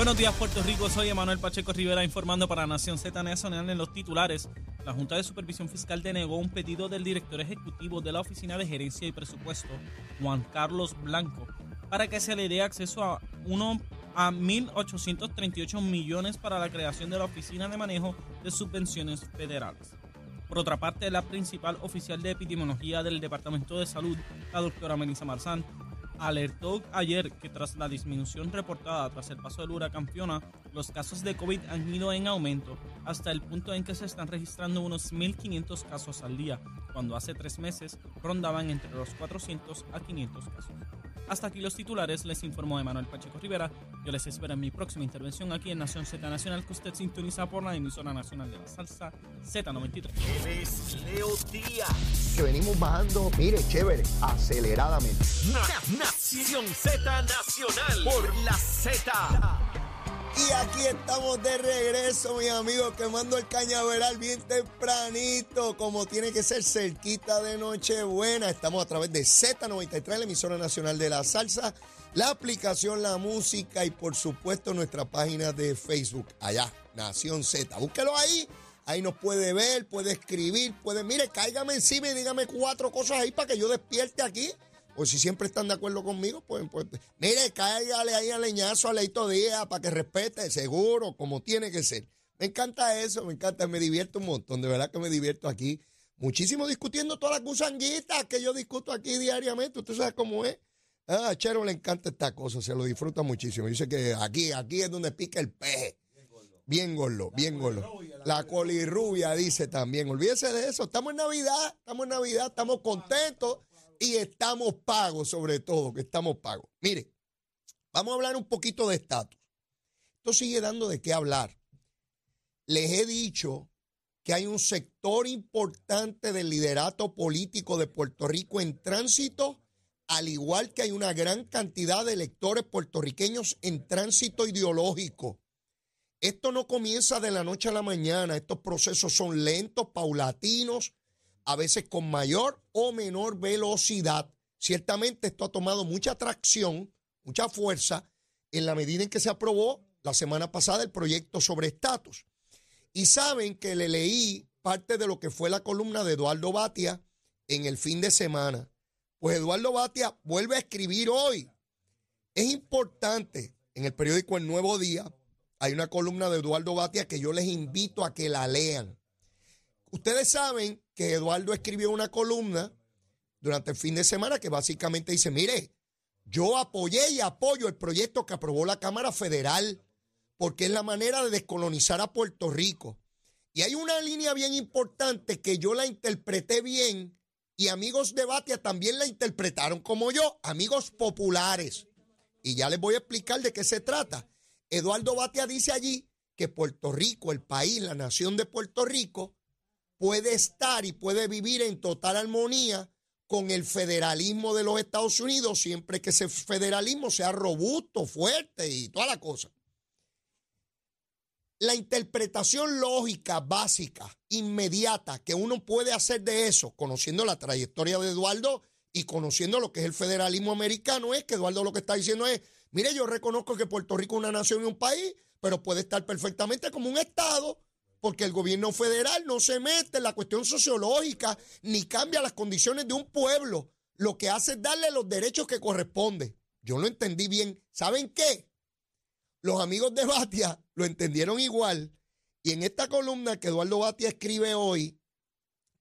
Buenos días, Puerto Rico. Soy Emanuel Pacheco Rivera informando para Nación Z Nacional en los titulares. La Junta de Supervisión Fiscal denegó un pedido del director ejecutivo de la Oficina de Gerencia y Presupuesto, Juan Carlos Blanco, para que se le dé acceso a uno a 1.838 millones para la creación de la Oficina de Manejo de Subvenciones Federales. Por otra parte, la principal oficial de epidemiología del Departamento de Salud, la doctora Melissa Marzán, alertó ayer que tras la disminución reportada tras el paso del huracán Fiona, los casos de COVID han ido en aumento hasta el punto en que se están registrando unos 1.500 casos al día, cuando hace tres meses rondaban entre los 400 a 500 casos. Hasta aquí los titulares, les informó Emanuel Pacheco Rivera. Yo les espero en mi próxima intervención aquí en Nación Z Nacional, que usted sintoniza por la emisora nacional de la salsa Z93. Él es Leo Díaz. Que venimos bajando, mire, chévere, aceleradamente. Nación Z Nacional por la Z. Y aquí estamos de regreso, mis amigos, quemando el cañaveral bien tempranito, como tiene que ser cerquita de Nochebuena. Estamos a través de Z93, la emisora nacional de la salsa, la aplicación La Música y por supuesto nuestra página de Facebook, allá, Nación Z. Búsquelo ahí, ahí nos puede ver, puede escribir, puede, mire, cáigame encima y dígame cuatro cosas ahí para que yo despierte aquí pues si siempre están de acuerdo conmigo, pues, pues mire, cáigale ahí al leñazo a Leito Díaz para que respete, seguro, como tiene que ser. Me encanta eso, me encanta, me divierto un montón, de verdad que me divierto aquí. Muchísimo discutiendo todas las gusanguitas que yo discuto aquí diariamente, usted sabe cómo es. Ah, a Chero le encanta esta cosa, se lo disfruta muchísimo. Dice que aquí, aquí es donde pica el peje. Bien gordo, bien gordo. La colirrubia dice también. Olvídese de eso. Estamos en Navidad, estamos en Navidad, estamos contentos y estamos pagos, sobre todo, que estamos pagos. Mire, vamos a hablar un poquito de estatus. Esto sigue dando de qué hablar. Les he dicho que hay un sector importante del liderato político de Puerto Rico en tránsito, al igual que hay una gran cantidad de electores puertorriqueños en tránsito ideológico. Esto no comienza de la noche a la mañana, estos procesos son lentos, paulatinos, a veces con mayor o menor velocidad. Ciertamente esto ha tomado mucha tracción, mucha fuerza en la medida en que se aprobó la semana pasada el proyecto sobre estatus. Y saben que le leí parte de lo que fue la columna de Eduardo Batia en el fin de semana. Pues Eduardo Batia vuelve a escribir hoy. Es importante, en el periódico El Nuevo Día, hay una columna de Eduardo Batia que yo les invito a que la lean. Ustedes saben que Eduardo escribió una columna durante el fin de semana que básicamente dice, mire, yo apoyé y apoyo el proyecto que aprobó la Cámara Federal porque es la manera de descolonizar a Puerto Rico. Y hay una línea bien importante que yo la interpreté bien y amigos de Batia también la interpretaron como yo, amigos populares. Y ya les voy a explicar de qué se trata. Eduardo Batia dice allí que Puerto Rico, el país, la nación de Puerto Rico, puede estar y puede vivir en total armonía con el federalismo de los Estados Unidos, siempre que ese federalismo sea robusto, fuerte y toda la cosa. La interpretación lógica, básica, inmediata que uno puede hacer de eso, conociendo la trayectoria de Eduardo y conociendo lo que es el federalismo americano, es que Eduardo lo que está diciendo es, mire, yo reconozco que Puerto Rico es una nación y un país, pero puede estar perfectamente como un Estado porque el gobierno federal no se mete en la cuestión sociológica ni cambia las condiciones de un pueblo. Lo que hace es darle los derechos que corresponden. Yo lo entendí bien. ¿Saben qué? Los amigos de Batia lo entendieron igual. Y en esta columna que Eduardo Batia escribe hoy,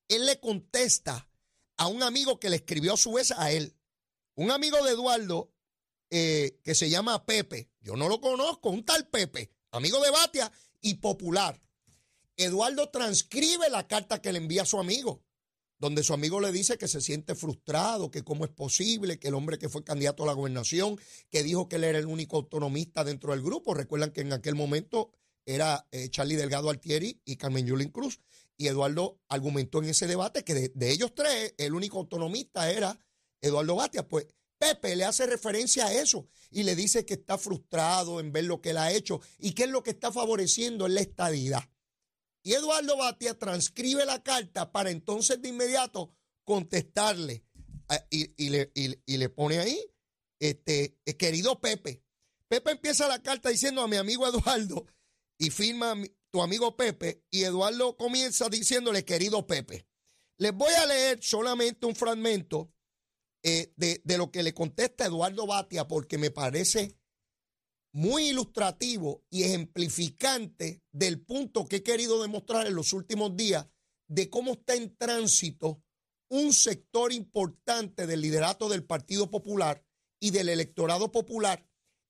él le contesta a un amigo que le escribió a su vez a él. Un amigo de Eduardo eh, que se llama Pepe. Yo no lo conozco, un tal Pepe, amigo de Batia y popular. Eduardo transcribe la carta que le envía a su amigo, donde su amigo le dice que se siente frustrado, que cómo es posible que el hombre que fue candidato a la gobernación, que dijo que él era el único autonomista dentro del grupo, recuerdan que en aquel momento era eh, Charlie Delgado Altieri y Carmen Yulín Cruz, y Eduardo argumentó en ese debate que de, de ellos tres, el único autonomista era Eduardo Batia, pues Pepe le hace referencia a eso y le dice que está frustrado en ver lo que él ha hecho y que es lo que está favoreciendo es la estadidad. Y Eduardo Batia transcribe la carta para entonces de inmediato contestarle y, le, pone ahí, este, eh, querido Pepe, Pepe empieza la carta diciendo a mi amigo Eduardo y firma tu amigo Pepe y Eduardo comienza diciéndole querido Pepe. Les voy a leer solamente un fragmento eh, de, de, lo que le contesta Eduardo Batia porque me parece muy ilustrativo y ejemplificante del punto que he querido demostrar en los últimos días de cómo está en tránsito un sector importante del liderato del Partido Popular y del electorado popular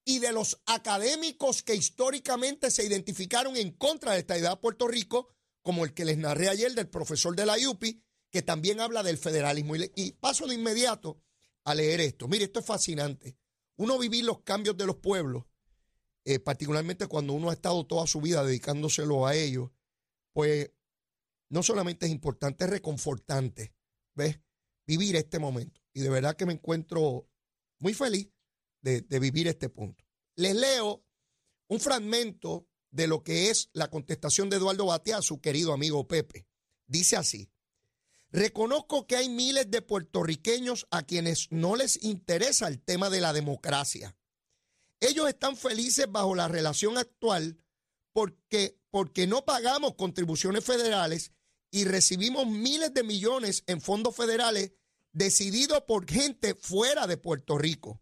y de los académicos que históricamente se identificaron en contra de esta idea de Puerto Rico, como el que les narré ayer del profesor de la IUPI, que también habla del federalismo. Y, paso de inmediato a leer esto. Mire, esto es fascinante. Uno vivir los cambios de los pueblos, eh, particularmente cuando uno ha estado toda su vida dedicándoselo a ellos, pues no solamente es importante, es reconfortante, ¿ves? Vivir este momento. Y de verdad que me encuentro muy feliz de, vivir este punto. Les leo un fragmento de lo que es la contestación de Eduardo Batea a su querido amigo Pepe. Dice así, reconozco que hay miles de puertorriqueños a quienes no les interesa el tema de la democracia. Ellos están felices bajo la relación actual porque, porque no pagamos contribuciones federales y recibimos miles de millones en fondos federales decididos por gente fuera de Puerto Rico.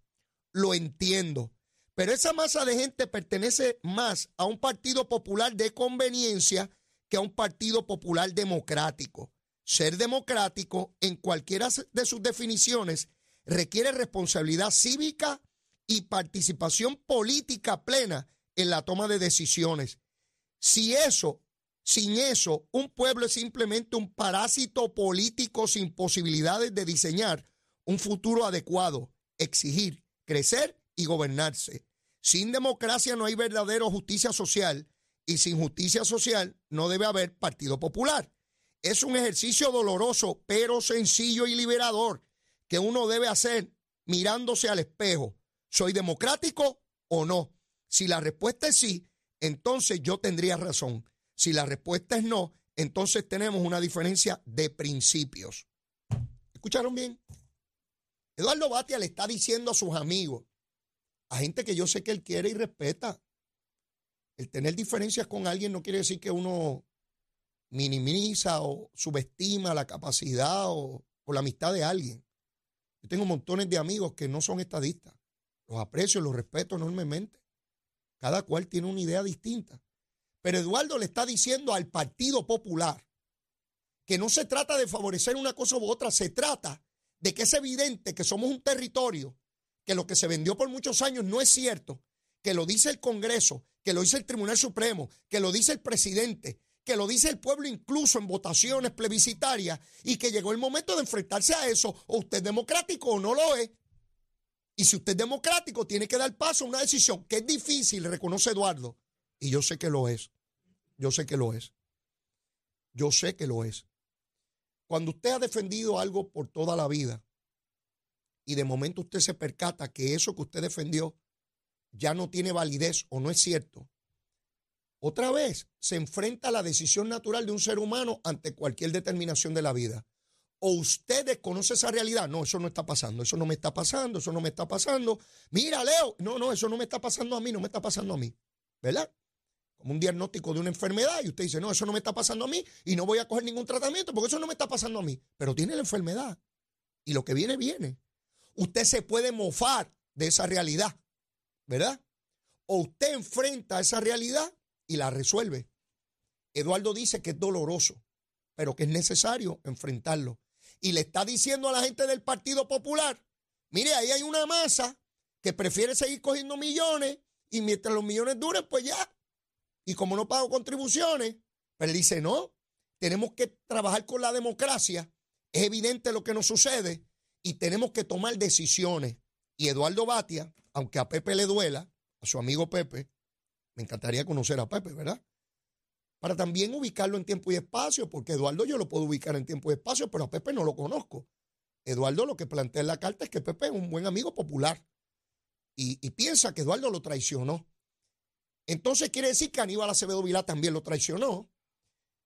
Lo entiendo. Pero esa masa de gente pertenece más a un partido popular de conveniencia que a un partido popular democrático. Ser democrático, en cualquiera de sus definiciones, requiere responsabilidad cívica y participación política plena en la toma de decisiones. Si eso sin eso, un pueblo es simplemente un parásito político sin posibilidades de diseñar un futuro adecuado, exigir, crecer y gobernarse. Sin democracia no hay verdadera justicia social y sin justicia social no debe haber partido popular. Es un ejercicio doloroso, pero sencillo y liberador que uno debe hacer mirándose al espejo. ¿Soy democrático o no? Si la respuesta es sí, entonces yo tendría razón. Si la respuesta es no, entonces tenemos una diferencia de principios. ¿Escucharon bien? Eduardo Batia le está diciendo a sus amigos, a gente que yo sé que él quiere y respeta, el tener diferencias con alguien no quiere decir que uno minimiza o subestima la capacidad o, o la amistad de alguien. Yo tengo montones de amigos que no son estadistas. Los aprecio, los respeto enormemente. Cada cual tiene una idea distinta. Pero Eduardo le está diciendo al Partido Popular que no se trata de favorecer una cosa u otra, se trata de que es evidente que somos un territorio, que lo que se vendió por muchos años no es cierto, que lo dice el Congreso, que lo dice el Tribunal Supremo, que lo dice el presidente, que lo dice el pueblo incluso en votaciones plebiscitarias y que llegó el momento de enfrentarse a eso, o usted es democrático o no lo es. Y si usted es democrático, tiene que dar paso a una decisión que es difícil, reconoce Eduardo, y yo sé que lo es. Yo sé que lo es. Yo sé que lo es. Cuando usted ha defendido algo por toda la vida y de momento usted se percata que eso que usted defendió ya no tiene validez o no es cierto, otra vez se enfrenta a la decisión natural de un ser humano ante cualquier determinación de la vida. O usted desconoce esa realidad. No, eso no está pasando, eso no me está pasando, eso no me está pasando. Mira, Leo, no, no, eso no me está pasando a mí, no me está pasando a mí. ¿Verdad? como un diagnóstico de una enfermedad y usted dice, no, eso no me está pasando a mí y no voy a coger ningún tratamiento porque eso no me está pasando a mí, pero tiene la enfermedad y lo que viene, viene. Usted se puede mofar de esa realidad, ¿verdad? O usted enfrenta esa realidad y la resuelve. Eduardo dice que es doloroso, pero que es necesario enfrentarlo. Y le está diciendo a la gente del Partido Popular, mire, ahí hay una masa que prefiere seguir cogiendo millones y mientras los millones duren, pues ya, y como no pago contribuciones, pero él dice, no, tenemos que trabajar con la democracia, es evidente lo que nos sucede y tenemos que tomar decisiones. Y Eduardo Batia, aunque a Pepe le duela, a su amigo Pepe, me encantaría conocer a Pepe, ¿verdad? Para también ubicarlo en tiempo y espacio, porque Eduardo yo lo puedo ubicar en tiempo y espacio, pero a Pepe no lo conozco. Eduardo lo que plantea en la carta es que Pepe es un buen amigo popular y, piensa que Eduardo lo traicionó. Entonces quiere decir que Aníbal Acevedo Vilá también lo traicionó.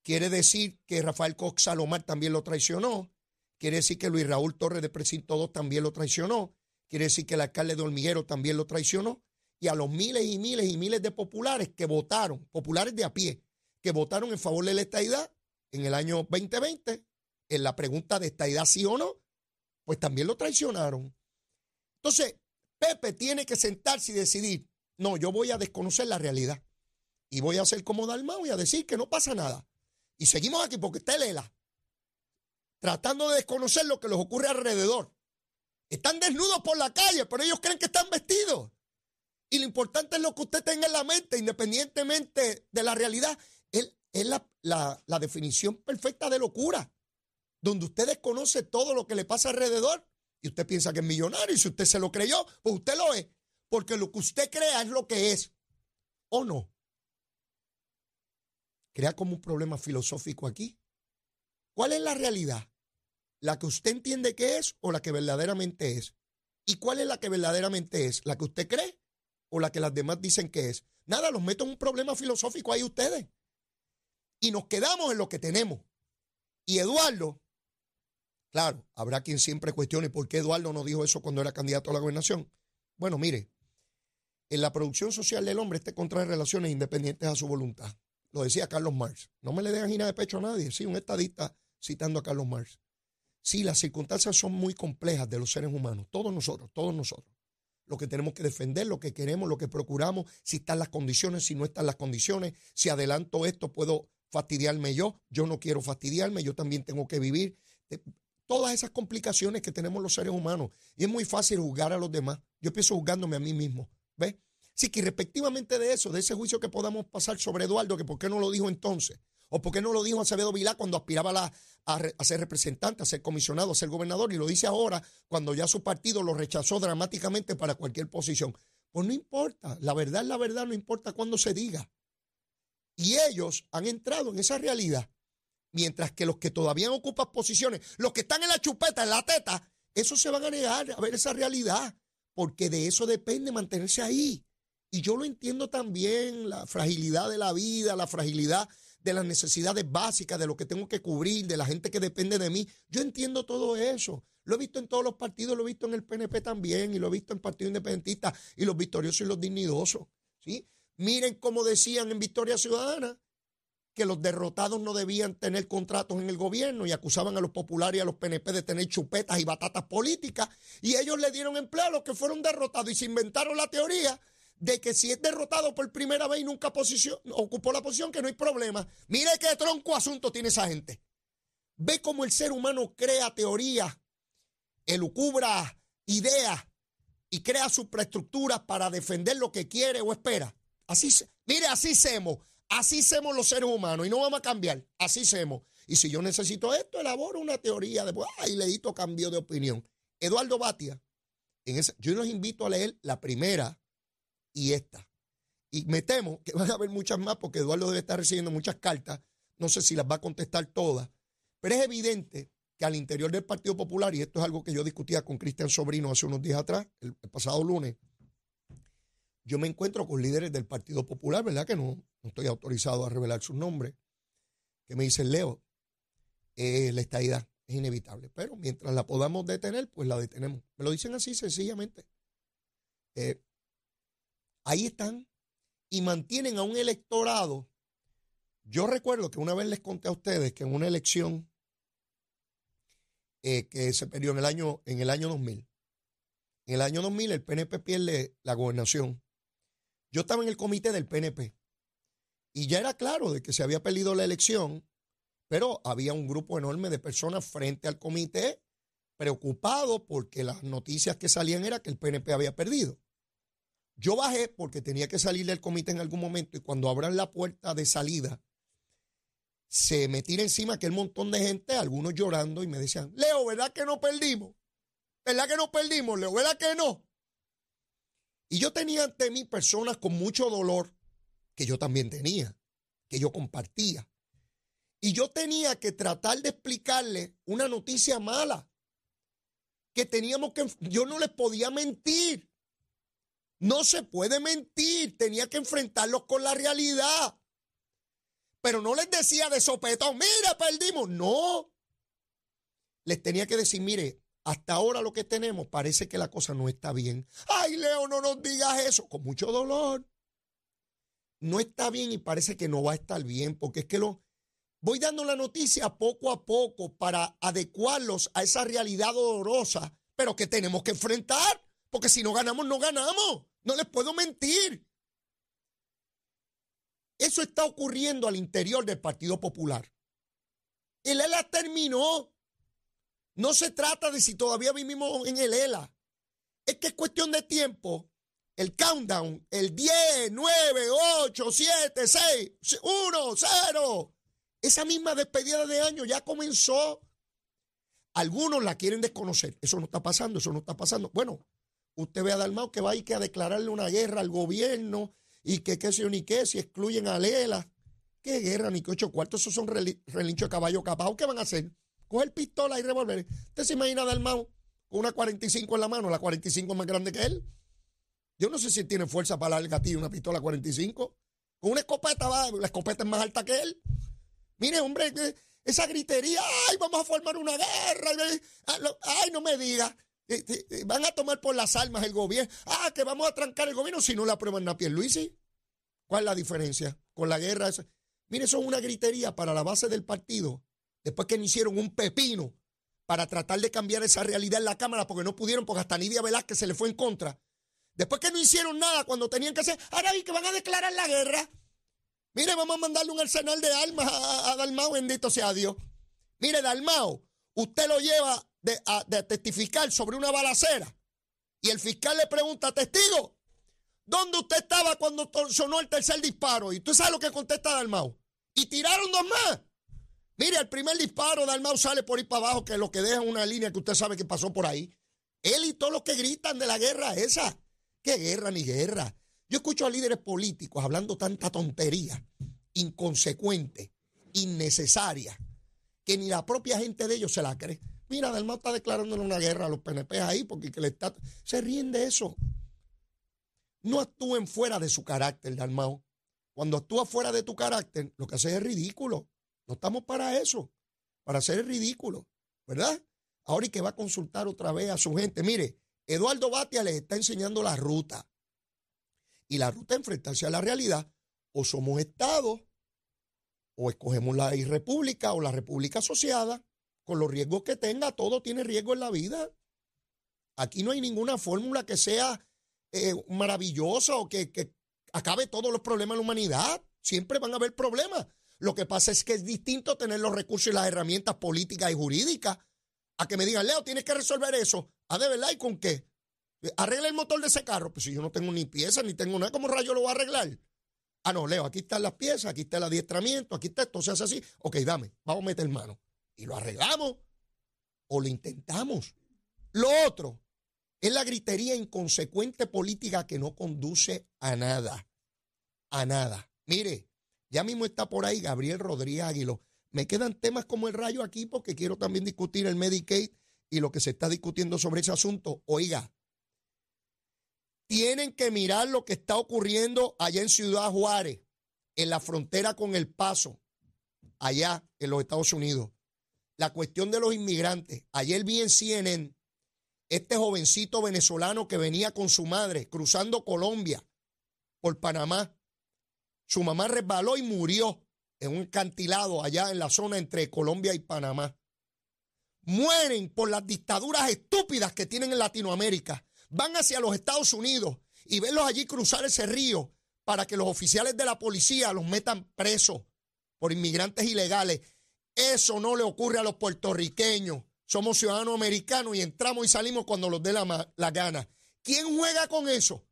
Quiere decir que Rafael Cox Salomar también lo traicionó. Quiere decir que Luis Raúl Torres de Precinto 2 también lo traicionó. Quiere decir que el alcalde de Hormiguero también lo traicionó. y a los miles y miles y miles de populares que votaron, populares de a pie, que votaron en favor de la estadidad en el año 2020, en la pregunta de estadidad sí o no, pues también lo traicionaron. Entonces, Pepe tiene que sentarse y decidir, no, yo voy a desconocer la realidad y voy a hacer como Dalmau y a decir que no pasa nada. Y seguimos aquí porque está Lela, tratando de desconocer lo que les ocurre alrededor. Están desnudos por la calle, pero ellos creen que están vestidos. Y lo importante es lo que usted tenga en la mente, independientemente de la realidad. Es, la, la definición perfecta de locura, donde usted desconoce todo lo que le pasa alrededor y usted piensa que es millonario y si usted se lo creyó, pues usted lo es, porque lo que usted crea es lo que es, ¿o no? Crea como un problema filosófico aquí. ¿Cuál es la realidad? ¿La que usted entiende que es o la que verdaderamente es? ¿Y cuál es la que verdaderamente es? ¿La que usted cree o la que las demás dicen que es? Nada, los meto en un problema filosófico ahí ustedes. Y nos quedamos en lo que tenemos. Y Eduardo, claro, habrá quien siempre cuestione por qué Eduardo no dijo eso cuando era candidato a la gobernación. Bueno, mire, en la producción social del hombre este contrae relaciones independientes a su voluntad. Lo decía Carlos Marx. No me le den gina de pecho a nadie. Sí, un estadista citando a Carlos Marx. Sí, las circunstancias son muy complejas de los seres humanos. Todos nosotros, todos nosotros. Lo que tenemos que defender, lo que queremos, lo que procuramos, si están las condiciones, si no están las condiciones, si adelanto esto, puedo fastidiarme yo. Yo no quiero fastidiarme, yo también tengo que vivir. Todas esas complicaciones que tenemos los seres humanos. Y es muy fácil juzgar a los demás. Yo empiezo juzgándome a mí mismo. ¿Ves? Así que respectivamente de eso, de ese juicio que podamos pasar sobre Eduardo, que por qué no lo dijo entonces, o por qué no lo dijo Acevedo Vilá cuando aspiraba a, ser representante, a ser comisionado, a ser gobernador, y lo dice ahora cuando ya su partido lo rechazó dramáticamente para cualquier posición. Pues no importa, la verdad es la verdad, no importa cuándo se diga. Y ellos han entrado en esa realidad, mientras que los que todavía ocupan posiciones, los que están en la chupeta, en la teta, esos se van a negar a ver esa realidad, porque de eso depende mantenerse ahí. Y yo lo entiendo también, la fragilidad de la vida, la fragilidad de las necesidades básicas, de lo que tengo que cubrir, de la gente que depende de mí. Yo entiendo todo eso. Lo he visto en todos los partidos, lo he visto en el PNP también, y lo he visto en Partido Independentista, y los victoriosos y los dignidosos. ¿sí? Miren cómo decían en Victoria Ciudadana que los derrotados no debían tener contratos en el gobierno y acusaban a los populares y a los PNP de tener chupetas y batatas políticas, y ellos le dieron empleo a los que fueron derrotados y se inventaron la teoría de que si es derrotado por primera vez y nunca ocupó la posición, que no hay problema. Mire qué tronco asunto tiene esa gente. Ve cómo el ser humano crea teorías, elucubra ideas y crea superestructuras para defender lo que quiere o espera. Así, mire, así hacemos. Así hacemos los seres humanos y no vamos a cambiar. Así hacemos. Y si yo necesito esto, elaboro una teoría. Después, ay, leíto cambio de opinión. Eduardo Batia, yo los invito a leer la primera y esta. Y me temo que van a haber muchas más porque Eduardo debe estar recibiendo muchas cartas. No sé si las va a contestar todas. Pero es evidente que al interior del Partido Popular, y esto es algo que yo discutía con Cristian Sobrino hace unos días atrás, el, pasado lunes, yo me encuentro con líderes del Partido Popular, ¿verdad? Que no, estoy autorizado a revelar sus nombres, que me dicen, Leo, eh, la estadidad es inevitable, pero mientras la podamos detener, pues la detenemos. Me lo dicen así sencillamente. Eh, ahí están y mantienen a un electorado. Yo recuerdo que una vez les conté a ustedes que en una elección eh, que se perdió en el, año, en el año 2000, en el año 2000 el PNP pierde la gobernación. Yo estaba en el comité del PNP y ya era claro de que se había perdido la elección, pero había un grupo enorme de personas frente al comité preocupado porque las noticias que salían era que el PNP había perdido. Yo bajé porque tenía que salir del comité en algún momento y cuando abran la puerta de salida, se me tira encima aquel montón de gente, algunos llorando y me decían, Leo, ¿verdad que no perdimos? ¿Verdad que no perdimos, Leo? ¿Verdad que no? Y yo tenía ante mí personas con mucho dolor, que yo también tenía, que yo compartía. Y yo tenía que tratar de explicarle una noticia mala, que teníamos que, yo no les podía mentir. No se puede mentir, tenía que enfrentarlos con la realidad. Pero no les decía de sopetón, mire, perdimos. No. Les tenía que decir, mire, hasta ahora lo que tenemos parece que la cosa no está bien. Ay, Leo, no nos digas eso, con mucho dolor. No está bien y parece que no va a estar bien, porque es que lo voy dando la noticia poco a poco para adecuarlos a esa realidad dolorosa, pero que tenemos que enfrentar, porque si no ganamos, no ganamos. No les puedo mentir. Eso está ocurriendo al interior del Partido Popular. El ELA terminó. No se trata de si todavía vivimos en el ELA. Es que es cuestión de tiempo. El countdown, el 10, 9, 8, 7, 6, 1, 0. Esa misma despedida de año ya comenzó. Algunos la quieren desconocer. Eso no está pasando, eso no está pasando. Bueno, usted ve a Dalmau que va a ir a declararle una guerra al gobierno y que qué sé yo ni qué, si excluyen a Lela. ¿Qué guerra ni qué ocho cuartos? Esos son relinchos de caballo capaz. ¿Qué van a hacer? Coger pistola y revolver. ¿Usted se imagina Dalmau con una 45 en la mano? La 45 es más grande que él. Yo no sé si tiene fuerza para darle gatillo una pistola 45. Con una escopeta va, la escopeta es más alta que él. Mire, hombre, esa gritería, ay, vamos a formar una guerra. Ay, no me diga. Van a tomar por las almas el gobierno. Ah, que vamos a trancar el gobierno si no la aprueban a Pierluisi. ¿Cuál es la diferencia con la guerra? Mire, eso es una gritería para la base del partido. Después que hicieron un pepino para tratar de cambiar esa realidad en la Cámara porque no pudieron, porque hasta Nidia Velázquez se le fue en contra. Después que no hicieron nada cuando tenían que hacer, ahora vi que van a declarar la guerra. Mire, vamos a mandarle un arsenal de armas a, a Dalmao, bendito sea Dios. Mire, Dalmao, usted lo lleva de, testificar sobre una balacera y el fiscal le pregunta, testigo, ¿dónde usted estaba cuando sonó el tercer disparo? Y tú sabes lo que contesta Dalmau. Y tiraron dos más. Mire, el primer disparo Dalmau sale por ahí para abajo, que es lo que deja una línea que usted sabe que pasó por ahí. Él y todos los que gritan de la guerra esa. ¿Qué guerra ni guerra? Yo escucho a líderes políticos hablando tanta tontería, inconsecuente, innecesaria, que ni la propia gente de ellos se la cree. Mira, Dalmau está declarándole una guerra a los PNP ahí porque le está, se ríen de eso. No actúen fuera de su carácter, Dalmau. Cuando actúas fuera de tu carácter, lo que haces es ridículo. No estamos para eso, para hacer ridículo, ¿verdad? Ahora y que va a consultar otra vez a su gente. Mire, Eduardo Batia les está enseñando la ruta. Y la ruta enfrentarse a la realidad. O somos Estado, o escogemos la República o la República Asociada con los riesgos que tenga, todo tiene riesgo en la vida. Aquí no hay ninguna fórmula que sea eh, maravillosa o que acabe todos los problemas de la humanidad. Siempre van a haber problemas. Lo que pasa es que es distinto tener los recursos y las herramientas políticas y jurídicas a que me digan, Leo, tienes que resolver eso. ¿Ah, de verdad? ¿Y con qué? Arregla el motor de ese carro. Pues si yo no tengo ni piezas, ni tengo nada, ¿cómo rayo lo voy a arreglar? Ah, no, Leo, aquí están las piezas, aquí está el adiestramiento, aquí está esto, se hace así. Ok, dame, vamos a meter mano y lo arreglamos o lo intentamos. Lo otro es la gritería inconsecuente política que no conduce a nada. A nada. Mire, ya mismo está por ahí Gabriel Rodríguez Águilo. Me quedan temas como el rayo aquí porque quiero también discutir el Medicaid y lo que se está discutiendo sobre ese asunto. Oiga, tienen que mirar lo que está ocurriendo allá en Ciudad Juárez, en la frontera con El Paso, allá en los Estados Unidos la cuestión de los inmigrantes. Ayer vi en CNN este jovencito venezolano que venía con su madre cruzando Colombia por Panamá. Su mamá resbaló y murió en un cantilado allá en la zona entre Colombia y Panamá. Mueren por las dictaduras estúpidas que tienen en Latinoamérica. Van hacia los Estados Unidos y verlos allí cruzar ese río para que los oficiales de la policía los metan presos por inmigrantes ilegales. Eso no le ocurre a los puertorriqueños. Somos ciudadanos americanos y entramos y salimos cuando nos dé la, la gana. ¿Quién juega con eso?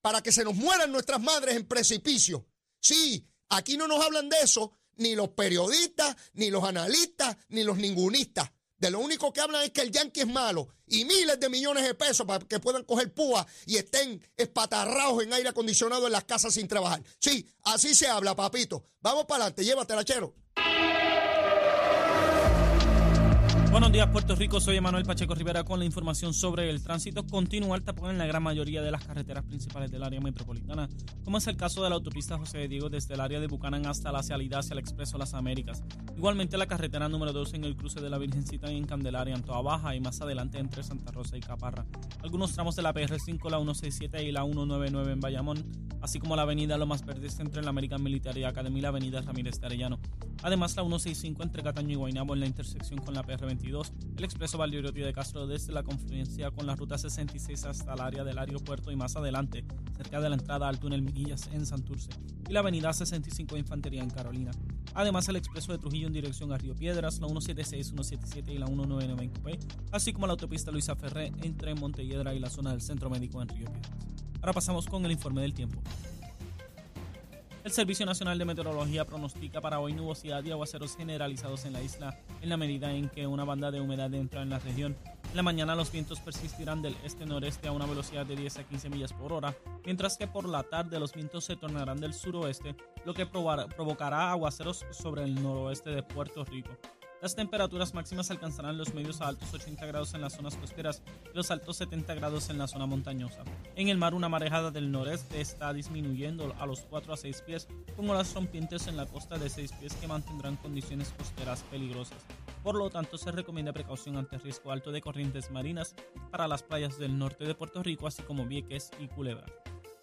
Para que se nos mueran nuestras madres en precipicio. Sí, aquí no nos hablan de eso ni los periodistas, ni los analistas, ni los ningunistas. De lo único que hablan es que el yankee es malo y miles de millones de pesos para que puedan coger púa y estén espatarrados en aire acondicionado en las casas sin trabajar. Sí, así se habla, papito. Vamos para adelante, llévatela, chero. Buenos días, Puerto Rico. Soy Emanuel Pacheco Rivera con la información sobre el tránsito. Continúa el tapón en la gran mayoría de las carreteras principales del área metropolitana, como es el caso de la autopista José de Diego desde el área de Bucanan hasta la salida hacia el Expreso Las Américas. Igualmente la carretera número 2 en el cruce de la Virgencita en Candelaria, en Toa Baja y más adelante entre Santa Rosa y Caparra. Algunos tramos de la PR5, la 167 y la 199 en Bayamón, así como la avenida Lomas Verdes entre la American Military Academy y la avenida Ramírez de Arellano. Además, la 165 entre Cataño y Guaynabo en la intersección con la PR22, el expreso Valdoriotti de Castro desde la confluencia con la ruta 66 hasta el área del aeropuerto y más adelante, cerca de la entrada al túnel Miguillas en Santurce, y la avenida 65 de Infantería en Carolina. Además, el expreso de Trujillo en dirección a Río Piedras, la 176, 177 y la 199 en así como la autopista Luisa Ferré entre Montelledra y la zona del Centro Médico en Río Piedras. Ahora pasamos con el informe del tiempo. El Servicio Nacional de Meteorología pronostica para hoy nubosidad y aguaceros generalizados en la isla en la medida en que una banda de humedad entra en la región. En la mañana los vientos persistirán del este-noreste a una velocidad de 10 a 15 millas por hora, mientras que por la tarde los vientos se tornarán del suroeste, lo que provocará aguaceros sobre el noroeste de Puerto Rico. Las temperaturas máximas alcanzarán los medios a altos 80 grados en las zonas costeras y los altos 70 grados en la zona montañosa. En el mar, una marejada del noreste está disminuyendo a los 4 a 6 pies, con olas rompientes en la costa de 6 pies que mantendrán condiciones costeras peligrosas. Por lo tanto, se recomienda precaución ante riesgo alto de corrientes marinas para las playas del norte de Puerto Rico, así como Vieques y Culebra.